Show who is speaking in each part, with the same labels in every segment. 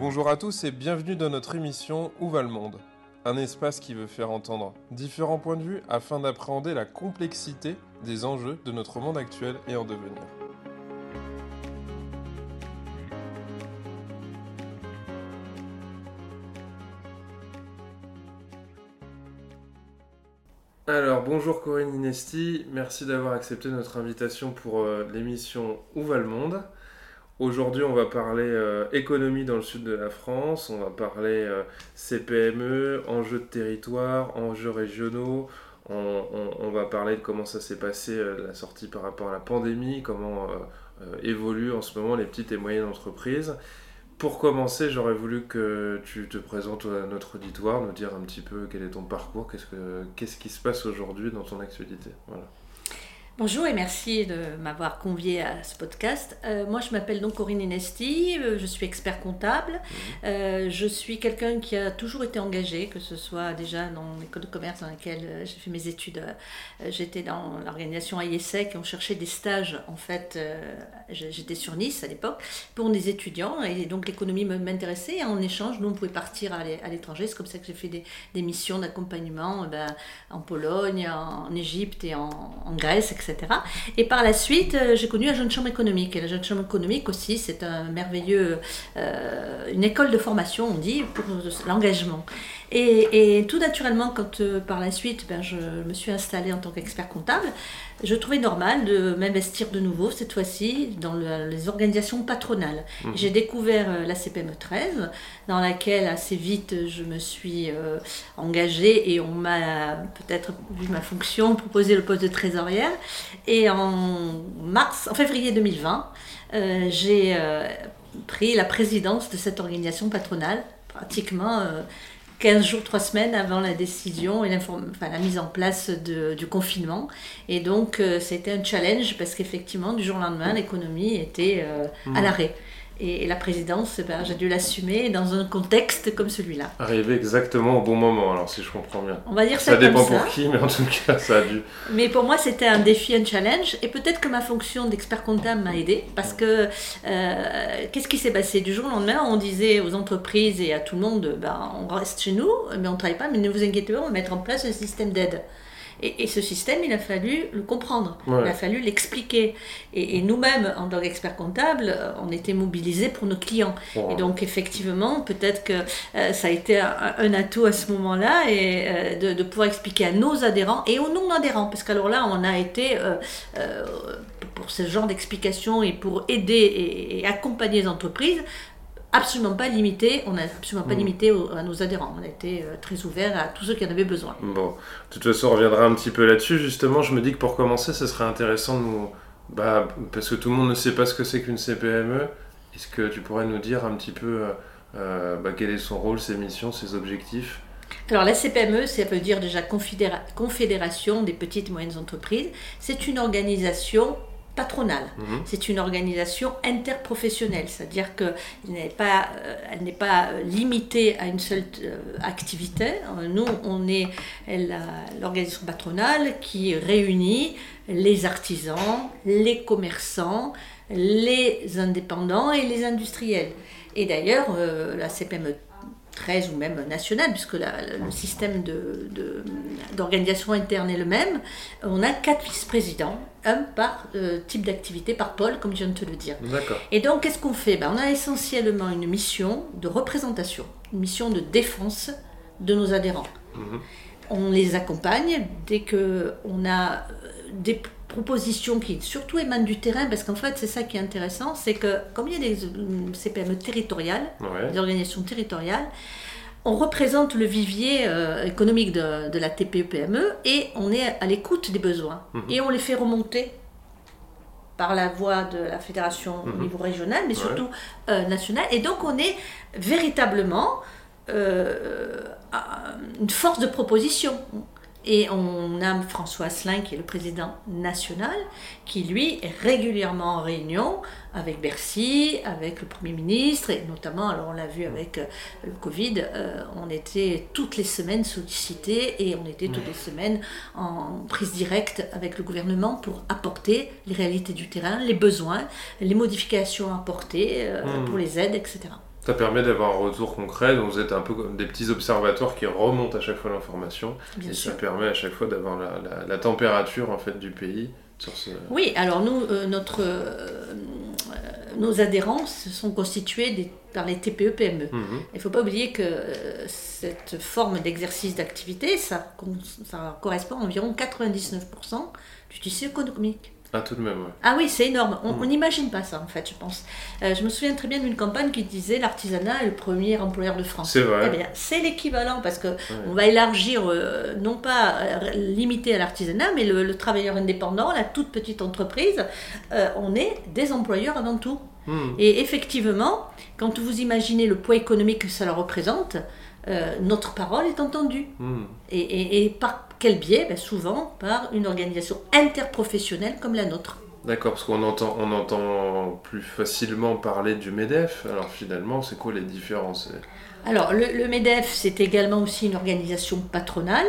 Speaker 1: Bonjour à tous et bienvenue dans notre émission Où va le monde? Un espace qui veut faire entendre différents points de vue afin d'appréhender la complexité des enjeux de notre monde actuel et en devenir. Alors bonjour Corinne Inesti, merci d'avoir accepté notre invitation pour euh, l'émission Où va le monde? Aujourd'hui, on va parler euh, économie dans le sud de la France, on va parler euh, CPME, enjeux de territoire, enjeux régionaux, on, va parler de comment ça s'est passé euh, la sortie par rapport à la pandémie, comment évoluent en ce moment les petites et moyennes entreprises. Pour commencer, j'aurais voulu que tu te présentes à notre auditoire, nous dire un petit peu quel est ton parcours, qu'est-ce, que, qu'est-ce qui se passe aujourd'hui dans ton actualité. Voilà.
Speaker 2: Bonjour et merci de m'avoir convié à ce podcast. Euh, moi, je m'appelle donc Corinne Inesti, euh, je suis expert comptable. Mhm. Euh, je suis quelqu'un qui a toujours été engagé, que ce soit déjà dans l'école de commerce dans laquelle j'ai fait mes études. J'étais dans l'organisation AISEC et on cherchait des stages. En fait, j'étais sur Nice à l'époque pour des étudiants et donc l'économie m'intéressait. En échange, nous, on pouvait partir à l'étranger. C'est comme ça que j'ai fait des, des missions d'accompagnement ben, en Pologne, en Égypte et en, en Grèce, etc. Et par la suite, euh, j'ai connu la Jeune Chambre économique. Et la Jeune Chambre économique aussi, c'est un merveilleux, euh, une école de formation, on dit, pour l'engagement. Et, tout naturellement, quand euh, par la suite, ben, je me suis installée en tant qu'expert comptable, je trouvais normal de m'investir de nouveau, cette fois-ci, dans les organisations patronales. Mhm. J'ai découvert la CPME 13, dans laquelle assez vite je me suis engagée et on m'a, peut-être vu ma fonction, proposé le poste de trésorière. Et en mars, en février 2020, euh, j'ai euh, pris la présidence de cette organisation patronale, pratiquement 15 euh, jours, 3 semaines avant la décision et enfin, la mise en place du confinement. Et donc, c'était un challenge parce qu'effectivement, du jour au lendemain, l'économie était à mmh. l'arrêt. Et, la présidence, ben, j'ai dû l'assumer dans un contexte comme celui-là.
Speaker 1: Arrivé exactement au bon moment, alors si je comprends bien.
Speaker 2: On va dire
Speaker 1: ça, ça dépend pour qui, mais en tout cas, ça a dû.
Speaker 2: Mais pour moi, c'était un défi, un challenge, et peut-être que ma fonction d'expert comptable m'a aidé, parce que euh, qu'est-ce qui s'est passé? Du jour au lendemain On disait aux entreprises et à tout le monde, ben, on reste chez nous, mais on ne travaille pas, mais ne vous inquiétez pas, on va mettre en place un système d'aide. Et, ce système, il a fallu le comprendre, il a fallu l'expliquer. Et, nous-mêmes, en tant qu'experts comptables, euh, on était mobilisés pour nos clients. Et donc, effectivement, peut-être que euh, ça a été un, atout à ce moment-là et euh, de, pouvoir expliquer à nos adhérents et aux non-adhérents, parce qu'alors là, on a été pour ce genre d'explication et pour aider et accompagner les entreprises, absolument pas limité, on n'a absolument pas mm. limité à nos adhérents. On a été euh, très ouvert à tous ceux qui en avaient besoin.
Speaker 1: Bon, de toute façon, on reviendra un petit peu là-dessus. Justement, je me dis que pour commencer, ce serait intéressant de nous. Bah, parce que tout le monde ne sait pas ce que c'est qu'une CPME. Est-ce que tu pourrais nous dire un petit peu euh, euh, bah, quel est son rôle, ses missions, ses objectifs?
Speaker 2: Alors la CPME, ça veut dire déjà Confédération des petites et moyennes entreprises. C'est une organisation patronale. Mhm. C'est une organisation interprofessionnelle, c'est-à-dire qu'elle n'est pas, euh, elle n'est pas limitée à une seule euh, activité. Nous, on est l'organisation patronale qui réunit les artisans, les commerçants, les indépendants et les industriels. Et d'ailleurs, euh, la CPME 13 ou même nationale, puisque le système d'organisation de, interne est le même, on a quatre vice-présidents, un par euh, type d'activité, par pôle, comme je viens de te le dire. Et donc, qu'est-ce qu'on fait? Ben, On a essentiellement une mission de représentation, une mission de défense de nos adhérents. Mhm. On les accompagne dès qu'on a euh, des propositions qui surtout émanent du terrain, parce qu'en fait, c'est ça qui est intéressant, c'est que comme il y a des euh, CPME territoriales, des organisations territoriales, on représente le vivier euh, économique de, la TPE-PME et on est à l'écoute des besoins. Mhm. Et on les fait remonter par la voie de la fédération au mhm. niveau régional, mais surtout euh, national. Et donc on est véritablement une force de proposition. Et on a François Asselin, qui est le président national, qui lui est régulièrement en réunion avec Bercy, avec le Premier ministre, et notamment, alors on l'a vu avec euh, le Covid, euh, on était toutes les semaines sollicités et on était toutes les semaines en prise directe avec le gouvernement pour apporter les réalités du terrain, les besoins, les modifications apportées euh, mmh. pour les aides, etc.
Speaker 1: Ça permet d'avoir un retour concret, donc vous êtes un peu comme des petits observatoires qui remontent à chaque fois l'information. Et ça permet à chaque fois d'avoir la, température en fait du pays sur ce...
Speaker 2: Oui, alors nous, euh, notre, euh, nos adhérents sont constitués par les TPE-PME. E. Mhm. Il ne faut pas oublier que euh, cette forme d'exercice d'activité, ça, ça correspond à environ 99% du tissu économique.
Speaker 1: Ah, tout de même,
Speaker 2: Ah oui, c'est énorme. On mm. n'imagine pas ça, en fait, je pense. Euh, je me souviens très bien d'une campagne qui disait l'artisanat est le premier employeur de France.
Speaker 1: C'est vrai.
Speaker 2: Eh bien, c'est l'équivalent parce que on va élargir, euh, non pas euh, limiter à l'artisanat, mais le, travailleur indépendant, la toute petite entreprise, on est des employeurs avant tout. Mm. Et effectivement, quand vous imaginez le poids économique que ça représente, notre parole est entendue. Mm. Et, et, et par quel biais ben, Souvent par une organisation interprofessionnelle comme la nôtre.
Speaker 1: D'accord, parce qu'on entend, on entend plus facilement parler du MEDEF. Alors finalement, c'est quoi les différences?
Speaker 2: Alors le, MEDEF, c'est également aussi une organisation patronale,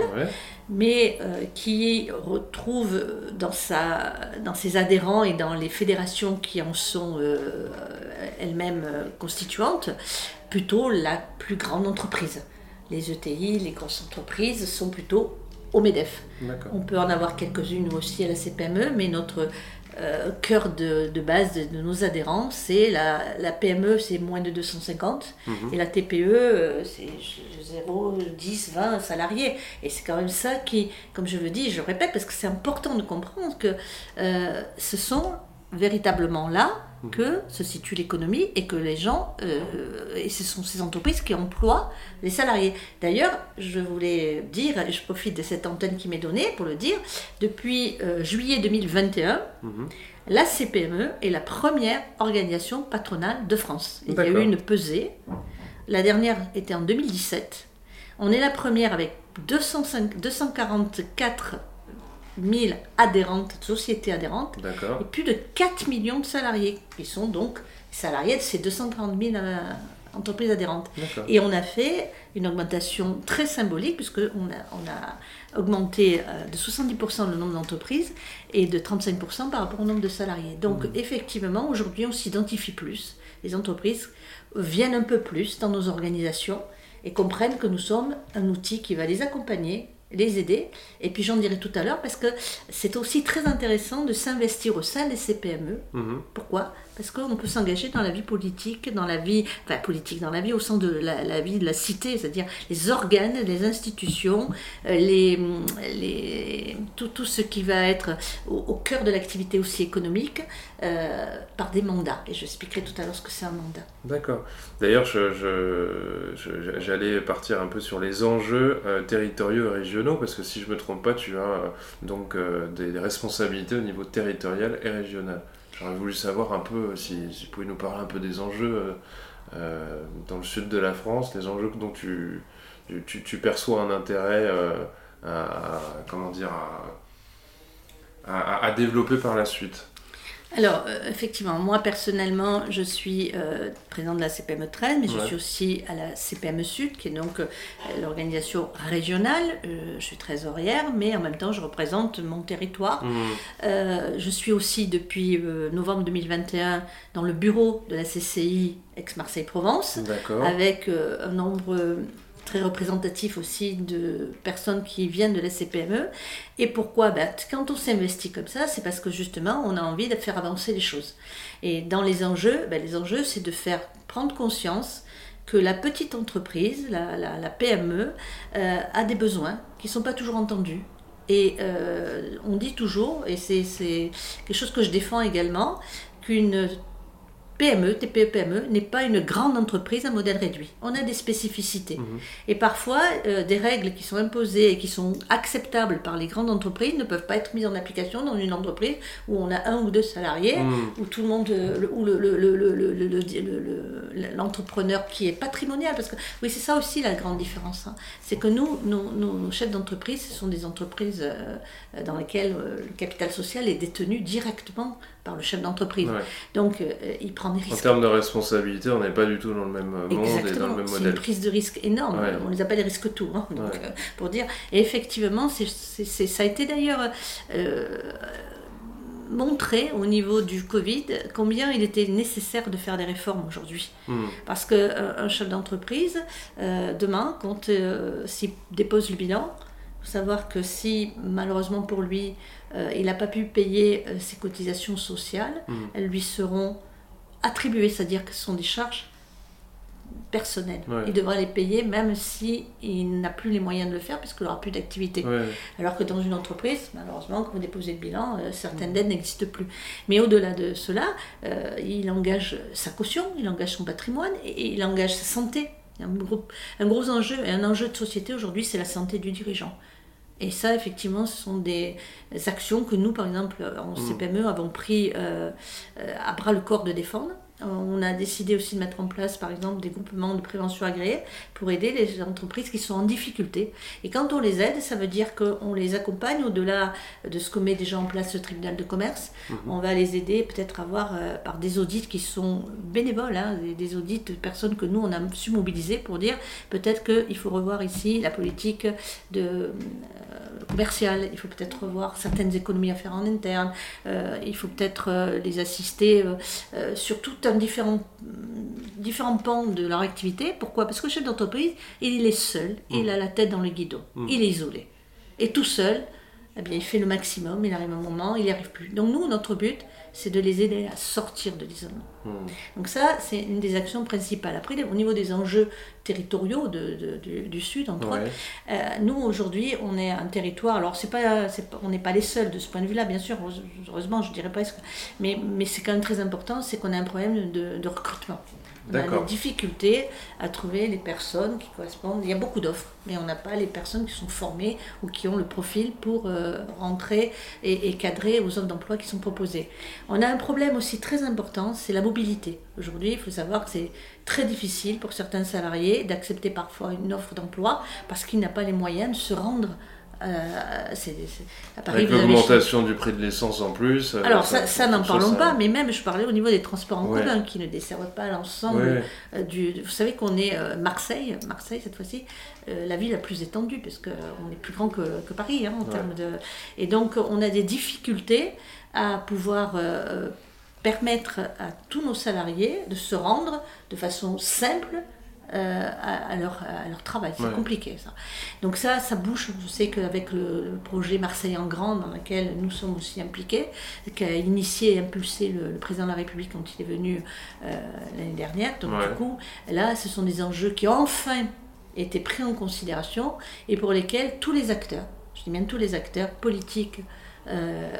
Speaker 2: mais euh, qui retrouve dans, sa, dans ses adhérents et dans les fédérations qui en sont euh, elles-mêmes euh, constituantes, plutôt la plus grande entreprise. Les ETI, les grosses entreprises sont plutôt au MEDEF. On peut en avoir quelques-unes aussi à la CPME, mais notre euh, cœur de, base de, nos adhérents, c'est la, PME, c'est moins de 250, mhm. et la TPE, euh, c'est 0, 10, 20 salariés. Et c'est quand même ça qui, comme je le dis, je répète, parce que c'est important de comprendre que euh, ce sont véritablement là que se situe l'économie et que les gens, euh, et ce sont ces entreprises qui emploient les salariés. D'ailleurs, je voulais dire, et je profite de cette antenne qui m'est donnée pour le dire, depuis euh, juillet 2021, mhm. la CPME est la première organisation patronale de France. Il y a eu une pesée. La dernière était en 2017. On est la première avec 205, 244 000 adhérentes, sociétés adhérentes, et plus de 4 millions de salariés, qui sont donc salariés de ces 230 000 euh, entreprises adhérentes. Et on a fait une augmentation très symbolique, puisqu'on a, on a augmenté euh, de 70% le nombre d'entreprises et de 35% par rapport au nombre de salariés. Donc mmh. effectivement, aujourd'hui, on s'identifie plus. Les entreprises viennent un peu plus dans nos organisations et comprennent que nous sommes un outil qui va les accompagner les aider. Et puis j'en dirai tout à l'heure parce que c'est aussi très intéressant de s'investir au sein des CPME. Mhm. Pourquoi? Parce qu'on peut s'engager dans la vie politique, dans la vie, enfin politique, dans la vie au sein de la, vie de la cité, c'est-à-dire les organes, les institutions, euh, les, les, tout, ce qui va être au, cœur de l'activité aussi économique euh, par des mandats? Et je expliquerai tout à l'heure ce que c'est un mandat.
Speaker 1: D'accord. D'ailleurs, j'allais partir un peu sur les enjeux euh, territoriaux et régionaux, parce que si je ne me trompe pas, tu as donc des, responsabilités au niveau territorial et régional. J'aurais voulu savoir un peu, si, si vous pouvez nous parler un peu des enjeux dans le sud de la France, les enjeux dont tu, perçois un intérêt à développer par la suite.
Speaker 2: Alors, euh, effectivement, moi personnellement, je suis euh, présidente de la CPME 13, mais je suis aussi à la CPME Sud, qui est donc euh, l'organisation régionale. je suis trésorière, mais en même temps, je représente mon territoire. Mmh. je suis aussi depuis novembre 2021 dans le bureau de la CCI ex-Marseille-Provence, avec un nombre très représentatif aussi de personnes qui viennent de la CPME. Et pourquoi? Ben, Quand on s'investit comme ça, c'est parce que justement, on a envie de faire avancer les choses. Et dans les enjeux, ben, les enjeux, c'est de faire prendre conscience que la petite entreprise, la, la, PME, euh, a des besoins qui ne sont pas toujours entendus. Et euh, on dit toujours, et c'est quelque chose que je défends également, qu'une PME, TPE-PME n'est pas une grande entreprise à modèle réduit. On a des spécificités. Mhm. Et parfois, euh, des règles qui sont imposées et qui sont acceptables par les grandes entreprises ne peuvent pas être mises en application dans une entreprise où on a un ou deux salariés, mhm. où tout le monde, euh, où l'entrepreneur qui est patrimonial. Parce que oui, c'est ça aussi la grande différence. Hein. C'est que nous, nos, chefs d'entreprise, ce sont des entreprises euh, dans lesquelles le capital social est détenu directement par le chef d'entreprise. Donc, euh, il prend des risques.
Speaker 1: En termes de responsabilité, on n'est pas du tout dans le même monde et dans le même modèle.
Speaker 2: C'est une prise de risque énorme. On les appelle les risques tout, hein, donc, euh, pour dire. Et effectivement, c'est, ça a été d'ailleurs. Euh, montré au niveau du Covid combien il était nécessaire de faire des réformes aujourd'hui.
Speaker 1: Hmm.
Speaker 2: Parce qu'un un chef d'entreprise, euh, demain, quand euh, s'il dépose le bilan, il faut savoir que si malheureusement pour lui, euh, il n'a pas pu payer euh, ses cotisations sociales,
Speaker 1: Hmm.
Speaker 2: elles lui seront attribuées, c'est-à-dire que ce sont des charges personnelles.
Speaker 1: Ouais.
Speaker 2: Il devra les payer même si il n'a plus les moyens de le faire puisqu'il n'aura plus d'activité.
Speaker 1: Ouais.
Speaker 2: Alors que dans une entreprise, malheureusement, quand vous déposez le bilan, euh, certaines dettes n'existent plus. Mais au-delà de cela, il engage sa caution, il engage son patrimoine et il engage sa santé. Un gros, un gros enjeu, et un enjeu de société aujourd'hui, c'est la santé du dirigeant. Et ça, effectivement, ce sont des actions que nous, par exemple, en CPME, avons pris euh, euh, à bras le corps de défendre. On a décidé aussi de mettre en place, par exemple, des groupements de prévention agréés pour aider les entreprises qui sont en difficulté. Et quand on les aide, ça veut dire qu'on les accompagne au-delà de ce que met déjà en place le tribunal de commerce. On va les aider peut-être à voir euh, par des audits qui sont bénévoles, hein, des, des audits de personnes que nous, on a su mobiliser pour dire peut-être qu'il faut revoir ici la politique de, euh, commerciale, il faut peut-être revoir certaines économies à faire en interne, euh, il faut peut-être les assister sur tout un différent, différents pans de leur activité. Pourquoi? Parce que le chef d'entreprise, il est seul, il a la tête dans le guidon, il est isolé. Et tout seul, eh bien, il fait le maximum, il arrive un moment, il n'y arrive plus. Donc nous, notre but, c'est de les aider à sortir de l'isolement.
Speaker 1: Hmm.
Speaker 2: Donc ça, c'est une des actions principales. Après, au niveau des enjeux territoriaux de- de- du, du Sud, entre
Speaker 1: Ouais.
Speaker 2: autres, euh, nous, aujourd'hui, on est un territoire, alors c'est pas, on n'est pas les seuls de ce point de vue-là, bien sûr, heureusement, je dirais presque, mais, mais c'est quand même très important, c'est qu'on a un problème de, de recrutement. On a des difficultés à trouver les personnes qui correspondent. Il y a beaucoup d'offres, mais on n'a pas les personnes qui sont formées ou qui ont le profil pour euh, rentrer et, et cadrer aux offres d'emploi qui sont proposées. On a un problème aussi très important, c'est la mobilité. Aujourd'hui, il faut savoir que c'est très difficile pour certains salariés d'accepter parfois une offre d'emploi parce qu'il n'a pas les moyens de se rendre. Euh, à Paris,
Speaker 1: Avec l'augmentation du prix de l'essence en plus. euh,
Speaker 2: alors ça, ça n'en parlons
Speaker 1: ça-
Speaker 2: pas, mais même je parlais au niveau des transports en
Speaker 1: Ouais.
Speaker 2: commun qui ne desservent pas l'ensemble
Speaker 1: Ouais.
Speaker 2: euh, du. Vous savez qu'on est euh, Marseille, Marseille cette fois-ci, euh, la ville la plus étendue parce qu'on est plus grand que, que Paris hein, en
Speaker 1: Ouais.
Speaker 2: termes de. Et donc on a des difficultés à pouvoir permettre à tous nos salariés de se rendre de façon simple. Euh, à, à leur, à leur travail. C'est
Speaker 1: Ouais.
Speaker 2: compliqué ça. Donc ça, ça bouge. Je sais qu'avec le, le projet Marseille en grand, dans lequel nous sommes aussi impliqués, qu'a initié et impulsé le, le président de la République quand il est venu euh, l'année dernière. Donc
Speaker 1: Ouais.
Speaker 2: du coup, là, ce sont des enjeux qui ont enfin été pris en considération et pour lesquels tous les acteurs, je dis bien tous les acteurs politiques, euh,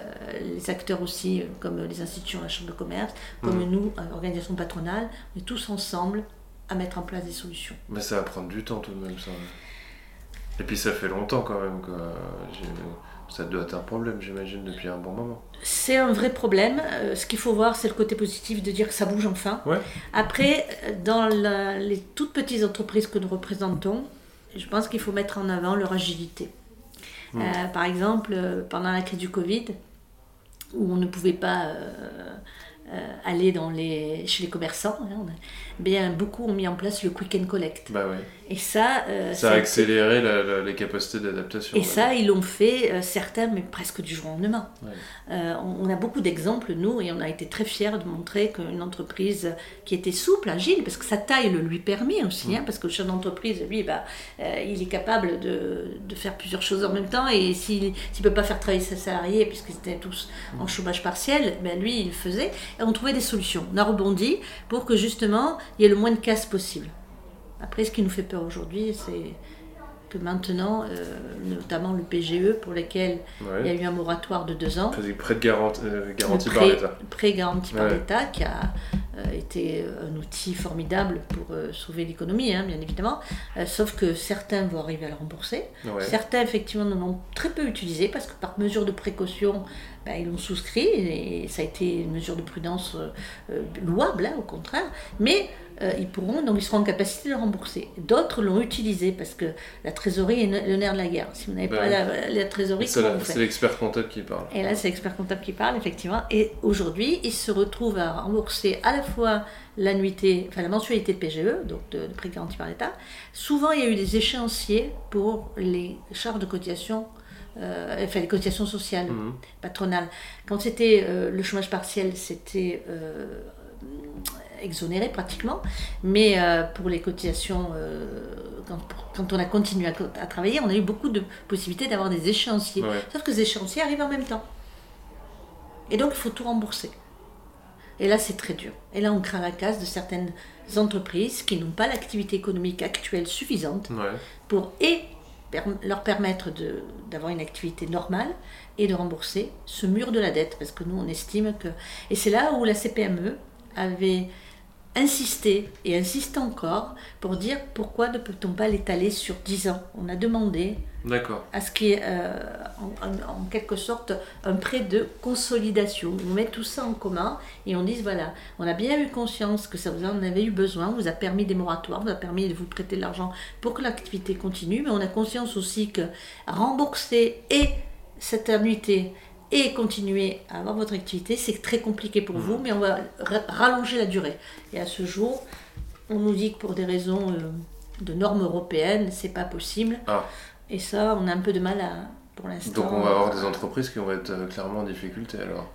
Speaker 2: les acteurs aussi, comme les institutions, la Chambre de commerce, comme
Speaker 1: Mhm.
Speaker 2: nous, organisations patronales, on est tous ensemble à mettre en place des solutions.
Speaker 1: Mais ça va prendre du temps tout de même, ça. Et puis ça fait longtemps quand même. J'ai- Ça doit être un problème, j'imagine, depuis un bon moment.
Speaker 2: C'est un vrai problème. Euh, ce qu'il faut voir, c'est le côté positif de dire que ça bouge enfin.
Speaker 1: Ouais.
Speaker 2: Après, euh, dans la- les toutes petites entreprises que nous représentons, je pense qu'il faut mettre en avant leur agilité.
Speaker 1: Mm.
Speaker 2: Euh, par exemple, pendant la crise du Covid, où on ne pouvait pas euh, aller dans les, chez les commerçants, hein, on a- bien, beaucoup ont mis en place le quick and collect.
Speaker 1: Bah.
Speaker 2: Et ça, euh,
Speaker 1: Ça a accéléré la- la- les capacités d'adaptation.
Speaker 2: et ça, ils l'ont fait, euh, certains, mais presque du jour au lendemain.
Speaker 1: Ouais.
Speaker 2: Euh, on, on a beaucoup d'exemples, nous, et on a été très fiers de montrer qu'une entreprise qui était souple, agile, parce que sa taille le lui permet aussi, hein, parce que le chef d'entreprise, lui, bah, euh, il est capable de, de faire plusieurs choses en même temps, et s'il ne peut pas faire travailler ses salariés, puisqu'ils étaient tous en chômage partiel, ben, lui, il le faisait, et on trouvait des solutions. On a rebondi pour que justement, il y ait le moins de casse possible. Après, ce qui nous fait peur aujourd'hui, c'est que maintenant, euh, notamment le PGE, pour lequel il y a eu un moratoire de deux ans,
Speaker 1: Prêt- Prêt de garantie, euh, garanti par l'État.
Speaker 2: prêt garanti par l'État, qui a euh, été un outil formidable pour euh, sauver l'économie, hein, bien évidemment. Euh, sauf que certains vont arriver à le rembourser.
Speaker 1: Ouais.
Speaker 2: Certains, effectivement, n'en ont très peu utilisé parce que par mesure de précaution, ben, ils l'ont souscrit et ça a été une mesure de prudence euh, euh, louable, hein, au contraire. Mais euh, ils pourront, donc ils seront en capacité de rembourser. D'autres l'ont utilisé parce que la trésorerie est le nerf de la guerre. Si vous n'avez
Speaker 1: Ben
Speaker 2: pas
Speaker 1: oui.
Speaker 2: la, la trésorerie,
Speaker 1: C'est l'expert comptable qui parle.
Speaker 2: et là, c'est l'expert comptable qui parle, effectivement. Et aujourd'hui, il se retrouve à rembourser à la fois l'annuité, enfin la mensualité de PGE, donc de, de prêt garanti par l'État. Souvent, il y a eu des échéanciers pour les charges de cotisation euh, enfin les cotisations sociales
Speaker 1: Mhm.
Speaker 2: patronales. Quand c'était euh, le chômage partiel, c'était euh, exonéré pratiquement, mais euh, pour les cotisations, euh, quand, quand on a continué à, travailler, on a eu beaucoup de possibilités d'avoir des échéanciers.
Speaker 1: Ouais.
Speaker 2: Sauf que les échéanciers arrivent en même temps. Et donc il faut tout rembourser. Et là, c'est très dur. Et là, on craint la casse de certaines entreprises qui n'ont pas l'activité économique actuelle suffisante
Speaker 1: Ouais.
Speaker 2: pour et leur permettre d'avoir une activité normale et de rembourser ce mur de la dette. Parce que nous, on estime que... Et c'est là où la CPME avait insisté et insiste encore pour dire pourquoi ne peut-on pas l'étaler sur 10 ans. On a demandé à ce qui est euh, en, en- en quelque sorte un prêt de consolidation. On met tout ça en commun et on dit voilà, on a bien eu conscience que ça vous en avait eu besoin, vous a permis des moratoires, vous a permis de vous prêter de l'argent pour que l'activité continue, mais on a conscience aussi que rembourser et cette annuité et continuer à avoir votre activité, c'est très compliqué pour vous, mais on va ra- rallonger la durée. Et à ce jour, on nous dit que pour des raisons euh, de normes européennes, c'est pas possible.
Speaker 1: Ah.
Speaker 2: Et ça, on a un peu de mal à, pour l'instant.
Speaker 1: Donc on va avoir des entreprises qui vont être euh, clairement en difficulté alors.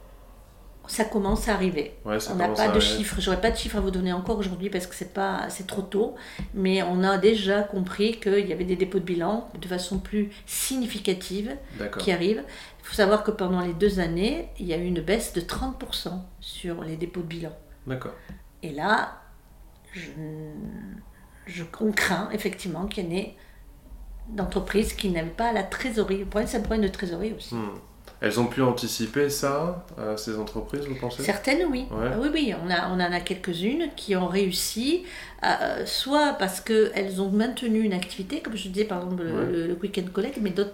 Speaker 2: Ça commence à arriver.
Speaker 1: Ouais,
Speaker 2: on n'a pas de
Speaker 1: arriver.
Speaker 2: chiffres. J'aurais pas de chiffres à vous donner encore aujourd'hui parce que c'est pas, c'est trop tôt. Mais on a déjà compris qu'il y avait des dépôts de bilan de façon plus significative qui arrivent. Il faut savoir que pendant les deux années, il y a eu une baisse de 30% sur les dépôts de bilan.
Speaker 1: D'accord.
Speaker 2: Et là, je, je, on craint effectivement qu'il y en ait d'entreprises qui n'avaient pas la trésorerie. Le problème, c'est un problème de trésorerie aussi.
Speaker 1: Hmm. Elles ont pu anticiper ça, euh, ces entreprises, vous pensez?
Speaker 2: Certaines, oui.
Speaker 1: Ouais.
Speaker 2: Ah Oui, oui, on, a, on en a quelques-unes qui ont réussi, à, euh, soit parce qu'elles ont maintenu une activité, comme je disais par exemple le,
Speaker 1: Ouais.
Speaker 2: le, le Quick and Collect, mais d'autres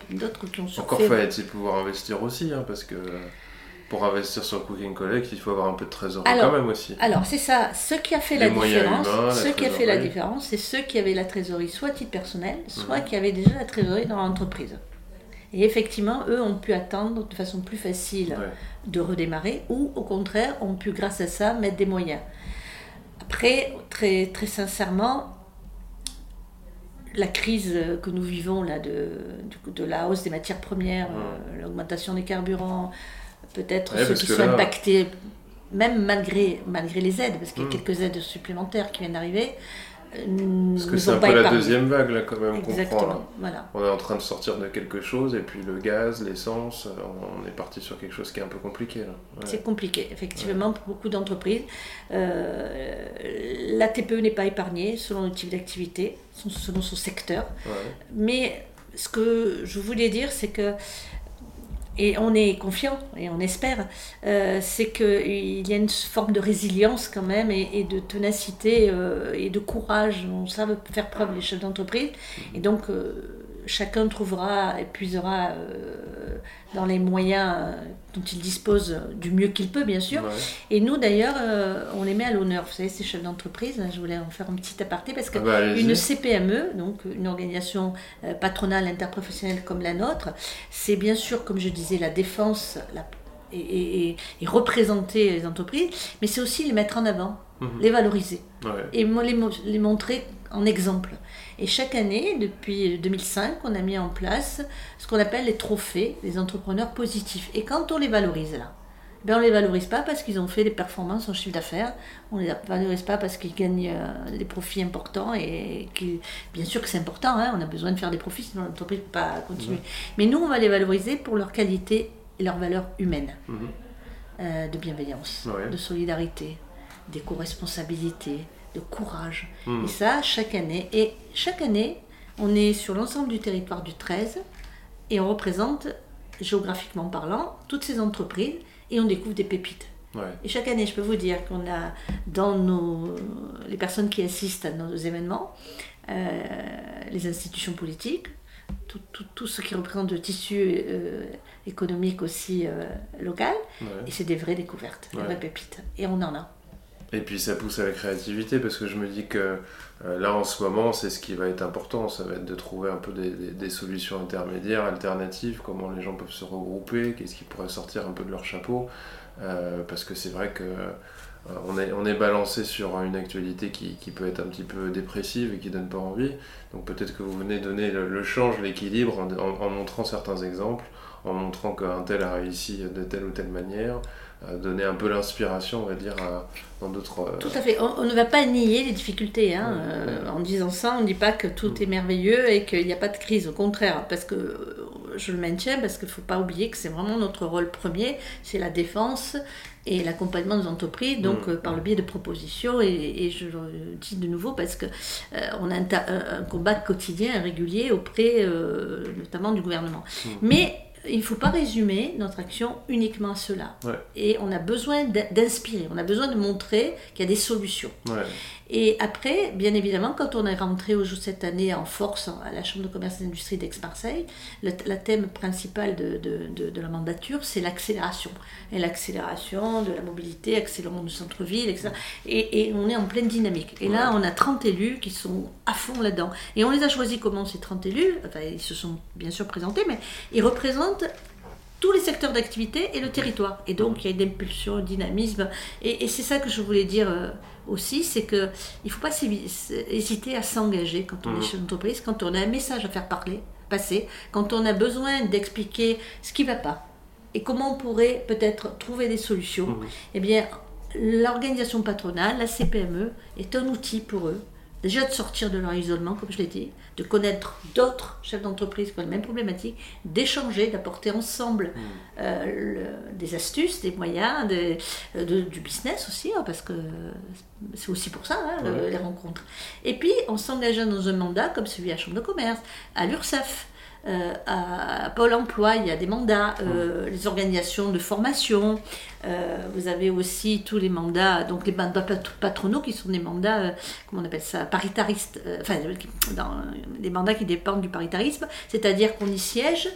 Speaker 2: qui ont
Speaker 1: Encore
Speaker 2: surfé.
Speaker 1: fallait-il pouvoir investir aussi, hein, parce que pour investir sur Cook and Collect, il faut avoir un peu de trésorerie
Speaker 2: Alors,
Speaker 1: quand même aussi.
Speaker 2: Alors, c'est ça. Ce qui a fait
Speaker 1: Les
Speaker 2: la différence,
Speaker 1: humains, la
Speaker 2: ce qui a fait la différence, c'est ceux qui avaient la trésorerie soit à titre personnel, soit
Speaker 1: Mhm.
Speaker 2: qui avaient déjà la trésorerie dans l'entreprise. Et effectivement, eux ont pu attendre de façon plus facile
Speaker 1: Ouais.
Speaker 2: de redémarrer ou au contraire ont pu grâce à ça mettre des moyens. Après, très, très sincèrement, la crise que nous vivons là de, de la hausse des matières premières, euh, l'augmentation des carburants, peut-être
Speaker 1: Ouais,
Speaker 2: ceux qui sont
Speaker 1: là-
Speaker 2: impactés, même malgré, malgré les aides, parce qu'il y a
Speaker 1: Mm.
Speaker 2: quelques aides supplémentaires qui viennent d'arriver,
Speaker 1: Parce que c'est un peu la deuxième vague là quand même qu'on prend. là.
Speaker 2: Exactement, voilà.
Speaker 1: On est en train de sortir de quelque chose et puis le gaz, l'essence, on est parti sur quelque chose qui est un peu compliqué là. Ouais.
Speaker 2: C'est compliqué, effectivement, pour beaucoup d'entreprises. Euh, la TPE n'est pas épargnée selon le type d'activité, selon son secteur.
Speaker 1: Ouais.
Speaker 2: Mais ce que je voulais dire, c'est que, et on est confiant et on espère, euh, c'est qu'il y a une forme de résilience quand même et, de ténacité euh, et de courage dont savent faire preuve les chefs d'entreprise. Et donc, euh, chacun trouvera et puisera euh, dans les moyens euh, dont il dispose du mieux qu'il peut, bien sûr.
Speaker 1: Ouais.
Speaker 2: Et nous, d'ailleurs, euh, on les met à l'honneur. Vous savez, ces chefs d'entreprise, je voulais en faire un petit aparté parce que
Speaker 1: Ah bah,
Speaker 2: CPME, donc une organisation euh, patronale interprofessionnelle comme la nôtre, c'est bien sûr, comme je disais, la défense la- et, et- et- et représenter les entreprises, mais c'est aussi les mettre en avant,
Speaker 1: Mhm.
Speaker 2: les valoriser
Speaker 1: Ouais.
Speaker 2: et les, les montrer en exemple. Et chaque année, depuis 2005, on a mis en place ce qu'on appelle les trophées des entrepreneurs positifs. Et quand on les valorise là, ben on ne les valorise pas parce qu'ils ont fait des performances en chiffre d'affaires, on ne les valorise pas parce qu'ils gagnent euh, des profits importants et qui, bien sûr que c'est important, hein, on a besoin de faire des profits sinon l'entreprise ne peut pas continuer. Mais nous, on va les valoriser pour leur qualité et leur valeur humaine,
Speaker 1: Mhm.
Speaker 2: euh, de bienveillance,
Speaker 1: Ouais.
Speaker 2: de solidarité, d'éco-responsabilité, de courage.
Speaker 1: Mhm.
Speaker 2: Et ça, chaque année. Et chaque année, on est sur l'ensemble du territoire du 13 et on représente, géographiquement parlant, toutes ces entreprises et on découvre des pépites.
Speaker 1: Ouais.
Speaker 2: Et chaque année, je peux vous dire qu'on a dans nos, les personnes qui assistent à nos événements, euh, les institutions politiques, tout, tout, tout ce qui représente le tissu euh, économique aussi euh, local,
Speaker 1: Ouais.
Speaker 2: et c'est des vraies découvertes, des
Speaker 1: Ouais.
Speaker 2: vraies pépites. Et on en a.
Speaker 1: Et puis ça pousse à la créativité parce que je me dis que euh, là en ce moment c'est ce qui va être important, ça va être de trouver un peu des, solutions intermédiaires, alternatives, comment les gens peuvent se regrouper, qu'est-ce qui pourrait sortir un peu de leur chapeau. Euh, parce que c'est vrai que on, est, on est balancé sur une actualité qui, peut être un petit peu dépressive et qui donne pas envie. Donc peut-être que vous venez donner le, change, l'équilibre en, montrant certains exemples, en montrant qu'un tel a réussi de telle ou telle manière, donner un peu l'inspiration, on va dire, dans d'autres... Euh,
Speaker 2: tout à fait. On, ne va pas nier les difficultés. Hein. Euh, en disant ça, on ne dit pas que tout est merveilleux et qu'il n'y a pas de crise. Au contraire, parce que euh, je le maintiens, parce qu'il ne faut pas oublier que c'est vraiment notre rôle premier, c'est la défense et l'accompagnement des entreprises, donc mm. par le biais de propositions. Et, je le dis de nouveau parce que on a un, combat quotidien, régulier auprès notamment du gouvernement. Mm. Mais il ne faut pas résumer notre action uniquement à cela. Et on a besoin d'inspirer, on a besoin de montrer qu'il y a des solutions. Et après, bien évidemment, quand on est rentré au jour cette année en force à la Chambre de commerce et d'industrie d'Aix-Marseille, le, thème principal de, de, de, la mandature, c'est l'accélération. Et l'accélération de la mobilité, accélérement du centre-ville, etc. Et, et, on est en pleine dynamique. Et là, on a 30 élus qui sont à fond là-dedans. Et on les a choisis comment ces 30 élus? Enfin, ils se sont bien sûr présentés, mais ils représentent tous les secteurs d'activité et le territoire. Et donc, il y a une impulsion, un dynamisme. Et, et c'est ça que je voulais dire. Aussi, c'est qu'il ne faut pas hésiter à s'engager quand on est mmh. chez une entreprise, quand on a un message à faire parler, passer, quand on a besoin d'expliquer ce qui ne va pas et comment on pourrait peut-être trouver des solutions. Mmh. Eh bien, l'organisation patronale, la CPME, est un outil pour eux déjà de sortir de leur isolement, comme je l'ai dit, de connaître d'autres chefs d'entreprise qui ont les mêmes problématiques, d'échanger, d'apporter ensemble hmm. euh, des astuces, des moyens, euh, du business aussi, hein, parce que c'est aussi pour ça, hein, les rencontres. Et puis, en s'engageant dans un mandat comme celui à la Chambre de commerce, à l'URSSAF, euh, à Pôle emploi, il y a des mandats, euh, les organisations de formation. Euh, vous avez aussi tous les mandats, donc les mandats patronaux qui sont des mandats, comment on appelle ça, paritaristes, enfin, dans, les mandats qui dépendent du paritarisme, c'est-à-dire qu'on y siège.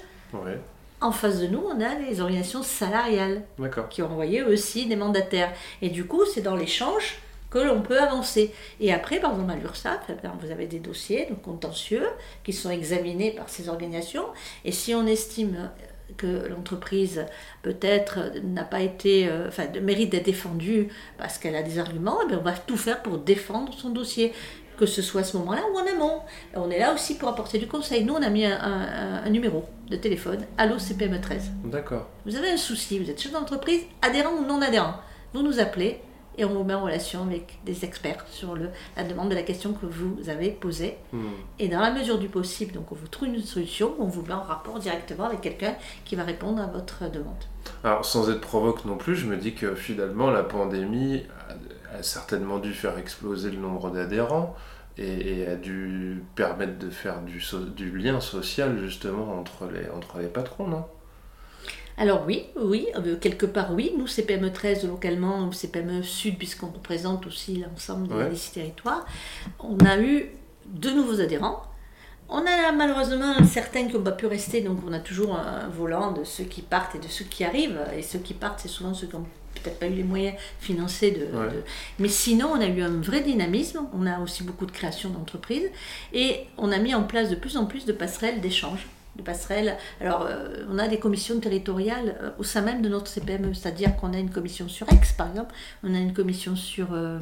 Speaker 2: En face de nous, on a les organisations salariales qui ont envoyé aussi des mandataires. Et du coup, c'est dans l'échange que l'on peut avancer. Et après, par exemple, à l'URSSAF, eh vous avez des dossiers donc contentieux qui sont examinés par ces organisations. Et si on estime que l'entreprise peut-être n'a pas été, euh, enfin, mérite d'être défendue parce qu'elle a des arguments, eh on va tout faire pour défendre son dossier que ce soit à ce moment-là ou en amont. On est là aussi pour apporter du conseil. Nous, on a mis un, un numéro de téléphone, Allo CPME 13.
Speaker 1: D'accord.
Speaker 2: Vous avez un souci, vous êtes chef d'entreprise, adhérent ou non adhérent. Vous nous appelez, et on vous met en relation avec des experts sur le, la demande de la question que vous avez posée. Hmm. Et dans la mesure du possible, donc on vous trouve une solution, on vous met en rapport directement avec quelqu'un qui va répondre à votre demande.
Speaker 1: Alors sans être provoque non plus, je me dis que finalement la pandémie a, certainement dû faire exploser le nombre d'adhérents. Et, a dû permettre de faire du, du lien social justement entre les, entre les patrons, non?
Speaker 2: Alors oui, oui, euh, quelque part oui. Nous, CPME 13 localement, CPME Sud, puisqu'on représente aussi l'ensemble des, territoires, on a eu de nouveaux adhérents. On a malheureusement certains qui n'ont pas pu rester, donc on a toujours un volant de ceux qui partent et de ceux qui arrivent. Et ceux qui partent, c'est souvent ceux qui n'ont peut-être pas eu les moyens financiers de, de, Mais sinon, on a eu un vrai dynamisme. On a aussi beaucoup de création d'entreprises. Et on a mis en place de plus en plus de passerelles d'échange de passerelles. Alors, euh, on a des commissions territoriales euh, au sein même de notre CPME, c'est-à-dire qu'on a une commission sur Aix, par exemple, on a une commission sur euh,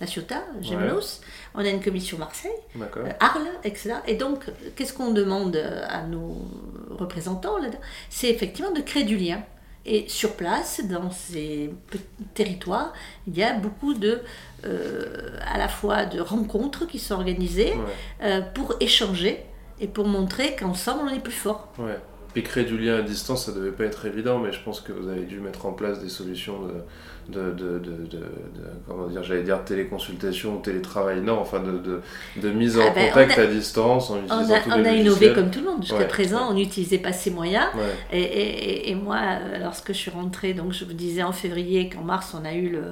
Speaker 2: La Ciotat, Gemelos, on a une commission Marseille, Arles, etc. Et donc, qu'est-ce qu'on demande à nos représentants là C'est effectivement de créer du lien. Et sur place, dans ces territoires, il y a beaucoup de, à la fois de rencontres qui sont organisées pour échanger et pour montrer qu'ensemble on est plus fort.
Speaker 1: Ouais. Et créer du lien à distance, ça devait pas être évident, mais je pense que vous avez dû mettre en place des solutions de, de, de, de, comment dire, j'allais dire téléconsultation ou télétravail, non, enfin de, mise en ah ben, contact à distance en
Speaker 2: utilisant On a, on a innové comme tout le monde jusqu'à présent, on n'utilisait pas ces moyens. Et, et, et, moi, euh, lorsque je suis rentrée, donc je vous disais en février qu'en mars on a eu le,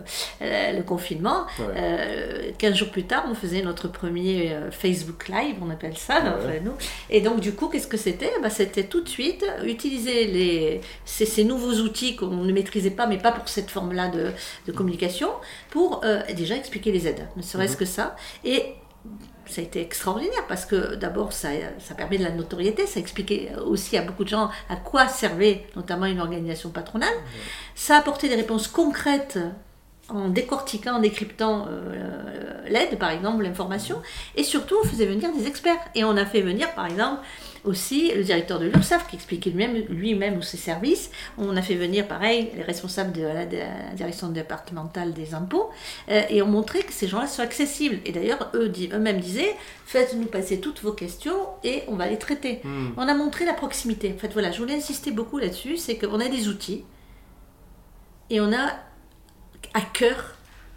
Speaker 2: euh, le confinement, euh, 15 jours plus tard on faisait notre premier euh, Facebook Live, on appelle ça, nous. Et donc du coup, qu'est-ce que c'était? Bah, C'était tout de suite utiliser les, ces, ces nouveaux outils qu'on ne maîtrisait pas, mais pas pour cette forme-là de de, communication pour euh, déjà expliquer les aides, ne serait-ce mhm. que ça. Et ça a été extraordinaire parce que d'abord ça, ça, permet de la notoriété, ça expliquait aussi à beaucoup de gens à quoi servait notamment une organisation patronale. Ça a apporté des réponses concrètes en décortiquant, en décryptant euh, l'aide, par exemple, l'information. Et surtout, on faisait venir des experts. Et on a fait venir, par exemple, aussi le directeur de l'URSSAF qui expliquait lui-même lui-même ses services. On a fait venir, pareil, les responsables de la, direction départementale des impôts euh, et on montrait que ces gens-là sont accessibles. Et d'ailleurs, eux, eux-mêmes disaient faites-nous passer toutes vos questions et on va les traiter. Hmm. On a montré la proximité. En fait, voilà, je voulais insister beaucoup là-dessus c'est qu'on a des outils et on a à cœur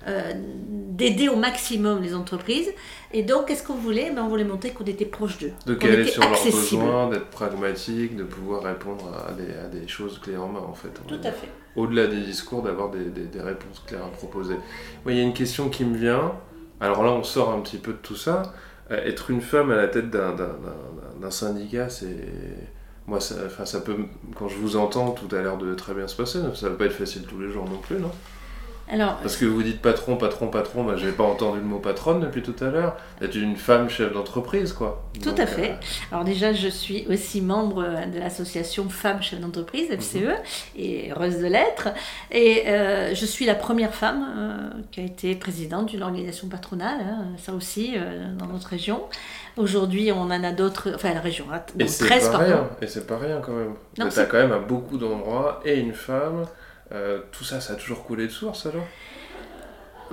Speaker 2: euh, d'aider au maximum les entreprises. Et donc, qu'est-ce qu'on voulait? Ben, On voulait montrer qu'on était proche d'eux.
Speaker 1: De caler sur leurs besoins, d'être pragmatique, de pouvoir répondre à des, à des, choses clés en main, en fait.
Speaker 2: Tout à fait.
Speaker 1: Au-delà des discours, d'avoir des, des, réponses claires à proposer. il y a une question qui me vient. Alors là, on sort un petit peu de tout ça. Euh, être une femme à la tête d'un syndicat, c'est moi, ça, ça peut, quand je vous entends, tout a l'air de très bien se passer. Ça va pas être facile tous les jours non plus, non? Parce que vous dites patron, patron, patron, bah, j'ai pas entendu le mot patronne depuis tout à l'heure. Êtes une femme chef d'entreprise, quoi.
Speaker 2: Tout à fait. Euh, Alors déjà, je suis aussi membre de l'association Femmes chefs d'entreprise, FCE, mhm. et heureuse de l'être. Et euh, je suis la première femme euh, qui a été présidente d'une organisation patronale, hein, ça aussi, dans notre région. Aujourd'hui, on en a d'autres, enfin la région, hein,
Speaker 1: et 13 pas rien, Et c'est pas rien quand même. Tu as quand même à beaucoup d'endroits et une femme. Euh, tout ça, ça a toujours coulé de source alors?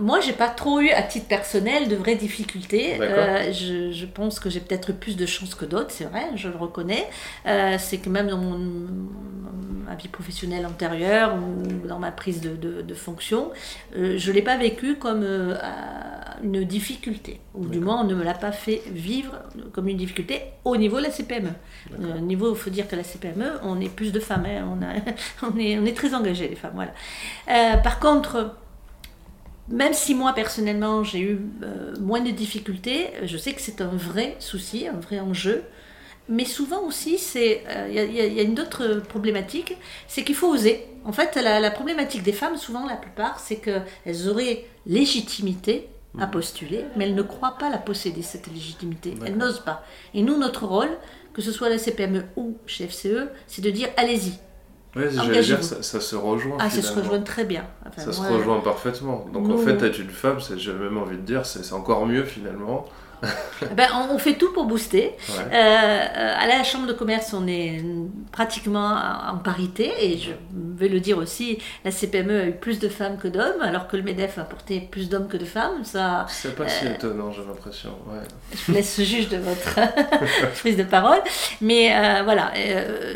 Speaker 2: Moi, j'ai pas trop eu, à titre personnel, de vraies difficultés. Euh, je, pense que j'ai peut-être plus de chance que d'autres, c'est vrai, je le reconnais. Euh, c'est que même dans mon, ma vie professionnelle antérieure ou dans ma prise de, fonction, je ne l'ai pas vécu comme une difficulté. Ou du moins, on ne me l'a pas fait vivre comme une difficulté au niveau de la CPME. Au niveau, il faut dire que la CPME, on est plus de femmes, hein. on, a, on, est, on est très engagés, les femmes. Voilà. par contre, même si moi personnellement j'ai eu euh, moins de difficultés, je sais que c'est un vrai souci, un vrai enjeu. Mais souvent aussi, euh, il y, a une autre problématique, c'est qu'il faut oser. En fait, la, problématique des femmes, souvent la plupart, c'est qu'elles auraient légitimité à mmh. postuler, mais elles ne croient pas la posséder, cette légitimité. Elles n'osent pas. Et nous, notre rôle, que ce soit la CPME ou chez FCE, c'est de dire allez-y,
Speaker 1: oui, j'allais dire, ça, ça, se rejoint.
Speaker 2: Ah, ça se rejoint très bien.
Speaker 1: ça se rejoint parfaitement. Donc en fait, être une femme, j'ai même envie de dire, c'est encore mieux finalement.
Speaker 2: Ben, on, fait tout pour booster. Euh, euh, à la Chambre de commerce, on est pratiquement en parité et je vais le dire aussi, la CPME a eu plus de femmes que d'hommes, alors que le MEDEF a porté plus d'hommes que de femmes. Ça,
Speaker 1: c'est pas si euh, étonnant, j'ai l'impression.
Speaker 2: Je vous laisse juge de votre prise de parole. Mais voilà,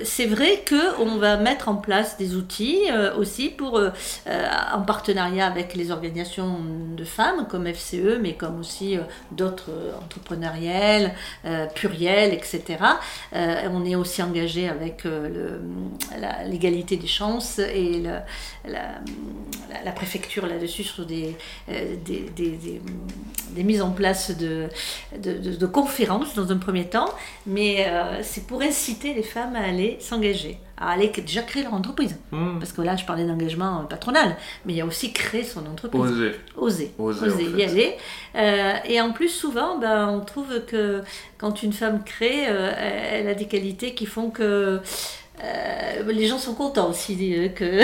Speaker 2: c'est vrai qu'on va mettre en place des outils aussi pour, en partenariat avec les organisations de femmes comme FCE, mais comme aussi d'autres entrepreneurielle, euh, plurielle, etc. Euh, on est aussi engagé avec euh, l'égalité des chances et la, préfecture là-dessus sur des, des, mises en place de, de, conférences dans un premier temps, mais c'est pour inciter les femmes à aller s'engager à aller déjà créer leur entreprise. Hmm. Parce que là, je parlais d'engagement patronal, mais il y a aussi créer son entreprise.
Speaker 1: Oser.
Speaker 2: Oser. Oser, y aller. Euh, et en plus, souvent, ben, on trouve que quand une femme crée, euh, elle a des qualités qui font que euh, les gens sont contents aussi que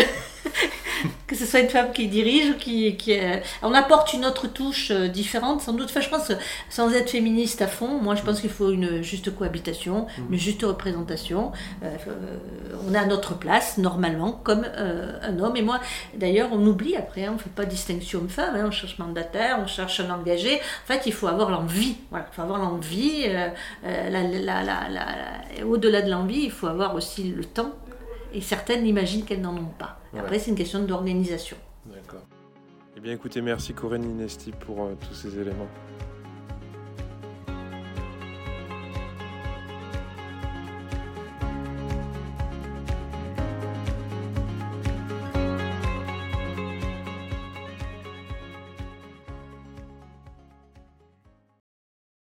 Speaker 2: que ce soit une femme qui dirige ou qui, qui on apporte une autre touche euh, différente sans doute. Enfin, je pense sans être féministe à fond, moi je pense qu'il faut une juste cohabitation, mm. une juste représentation. Euh, on à notre place normalement comme euh, un homme. Et moi, d'ailleurs, on oublie après, hein, on ne fait pas distinction homme-femme, hein, on cherche mandataire, on cherche un engagé. En fait, il faut avoir l'envie. Voilà, il faut avoir l'envie. Au-delà de l'envie, il faut avoir aussi le temps et certaines imaginent qu'elles n'en ont pas. Après, c'est une question d'organisation.
Speaker 1: D'accord. Eh bien, écoutez, merci Corinne Inesti pour euh, tous ces éléments.